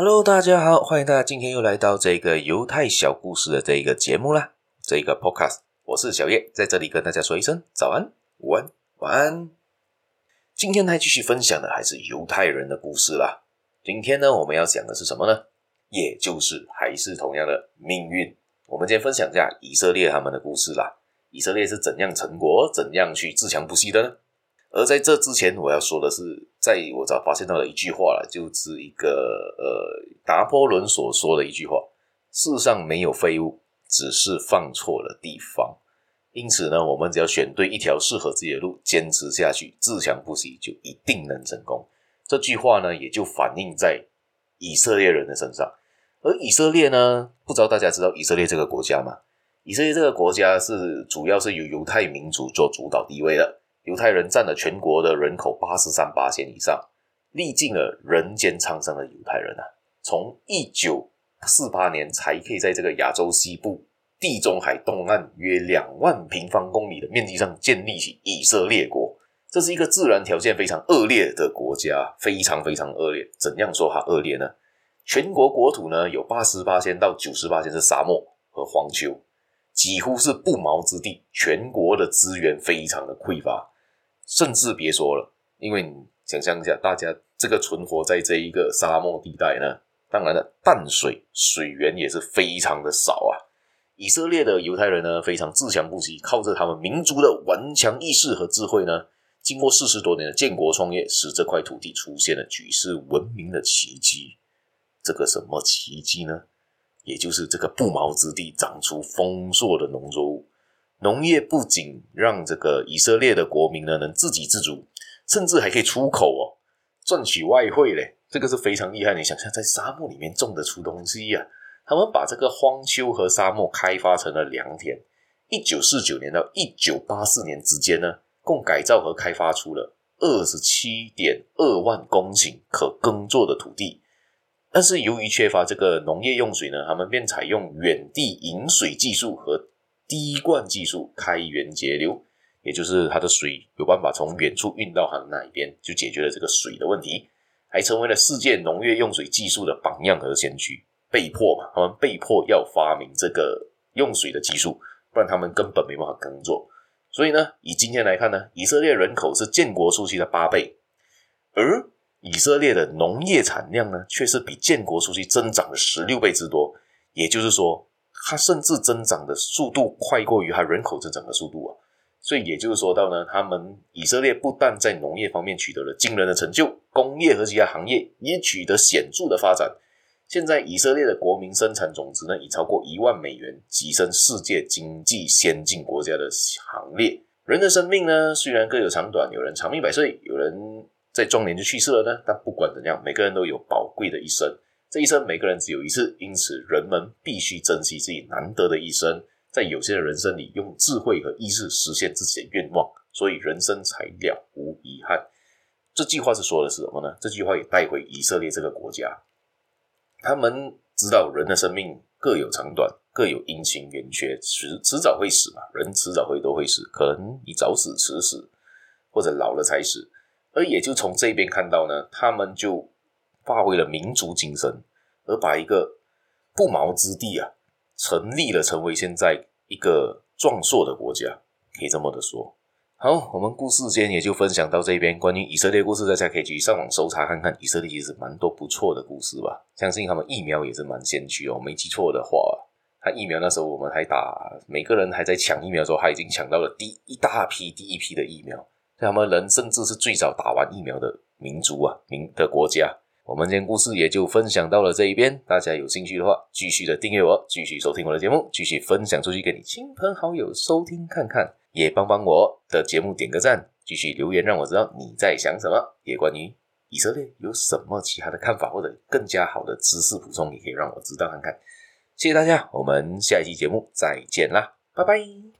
Hello，大家好，欢迎大家今天又来到这个犹太小故事的这一个节目啦，这一个 Podcast，我是小叶，在这里跟大家说一声早安、午安、晚安。今天来继续分享的还是犹太人的故事啦。今天呢，我们要讲的是什么呢？也就是还是同样的命运。我们今天分享一下以色列他们的故事啦。以色列是怎样成国，怎样去自强不息的呢？而在这之前，我要说的是，在我早发现到的一句话了，就是一个呃，拿破仑所说的一句话：世上没有废物，只是放错了地方。因此呢，我们只要选对一条适合自己的路，坚持下去，自强不息，就一定能成功。这句话呢，也就反映在以色列人的身上。而以色列呢，不知道大家知道以色列这个国家吗？以色列这个国家是主要是由犹太民族做主导地位的。犹太人占了全国的人口八十三八千以上，历尽了人间沧桑的犹太人啊，从一九四八年才可以在这个亚洲西部地中海东岸约两万平方公里的面积上建立起以色列国。这是一个自然条件非常恶劣的国家，非常非常恶劣。怎样说它恶劣呢？全国国土呢有八十八千到九十八千是沙漠和荒丘，几乎是不毛之地。全国的资源非常的匮乏。甚至别说了，因为你想象一下，大家这个存活在这一个沙漠地带呢，当然了，淡水水源也是非常的少啊。以色列的犹太人呢，非常自强不息，靠着他们民族的顽强意识和智慧呢，经过四十多年的建国创业，使这块土地出现了举世闻名的奇迹。这个什么奇迹呢？也就是这个不毛之地长出丰硕的农作物。农业不仅让这个以色列的国民呢能自给自足，甚至还可以出口哦，赚取外汇嘞，这个是非常厉害。你想象在沙漠里面种得出东西呀、啊？他们把这个荒丘和沙漠开发成了良田。一九四九年到一九八四年之间呢，共改造和开发出了二十七点二万公顷可耕作的土地。但是由于缺乏这个农业用水呢，他们便采用远地引水技术和滴灌技术开源节流，也就是它的水有办法从远处运到它的那一边，就解决了这个水的问题，还成为了世界农业用水技术的榜样和先驱。被迫嘛，他们被迫要发明这个用水的技术，不然他们根本没办法耕作。所以呢，以今天来看呢，以色列人口是建国初期的八倍，而以色列的农业产量呢，却是比建国初期增长了十六倍之多。也就是说。它甚至增长的速度快过于它人口增长的速度啊，所以也就是说到呢，他们以色列不但在农业方面取得了惊人的成就，工业和其他行业也取得显著的发展。现在以色列的国民生产总值呢，已超过一万美元，跻身世界经济先进国家的行列。人的生命呢，虽然各有长短，有人长命百岁，有人在壮年就去世了呢，但不管怎样，每个人都有宝贵的一生。这一生每个人只有一次，因此人们必须珍惜自己难得的一生，在有限的人生里用智慧和意志实现自己的愿望，所以人生才了无遗憾。这句话是说的是什么呢？这句话也带回以色列这个国家，他们知道人的生命各有长短，各有阴晴圆缺，迟迟早会死嘛，人迟早会都会死，可能你早死迟死，或者老了才死，而也就从这边看到呢，他们就。发挥了民族精神，而把一个不毛之地啊，成立了，成为现在一个壮硕的国家，可以这么的说。好，我们故事间也就分享到这边。关于以色列故事，大家可以去上网搜查看看。以色列其实蛮多不错的故事吧，相信他们疫苗也是蛮先驱哦。没记错的话，他疫苗那时候我们还打，每个人还在抢疫苗的时候，他已经抢到了第一大批、第一批的疫苗。他们人甚至是最早打完疫苗的民族啊，民的国家。我们今天故事也就分享到了这一边，大家有兴趣的话，继续的订阅我，继续收听我的节目，继续分享出去给你亲朋好友收听看看，也帮帮我的节目点个赞，继续留言让我知道你在想什么，也关于以色列有什么其他的看法或者更加好的知识补充，也可以让我知道看看。谢谢大家，我们下一期节目再见啦，拜拜。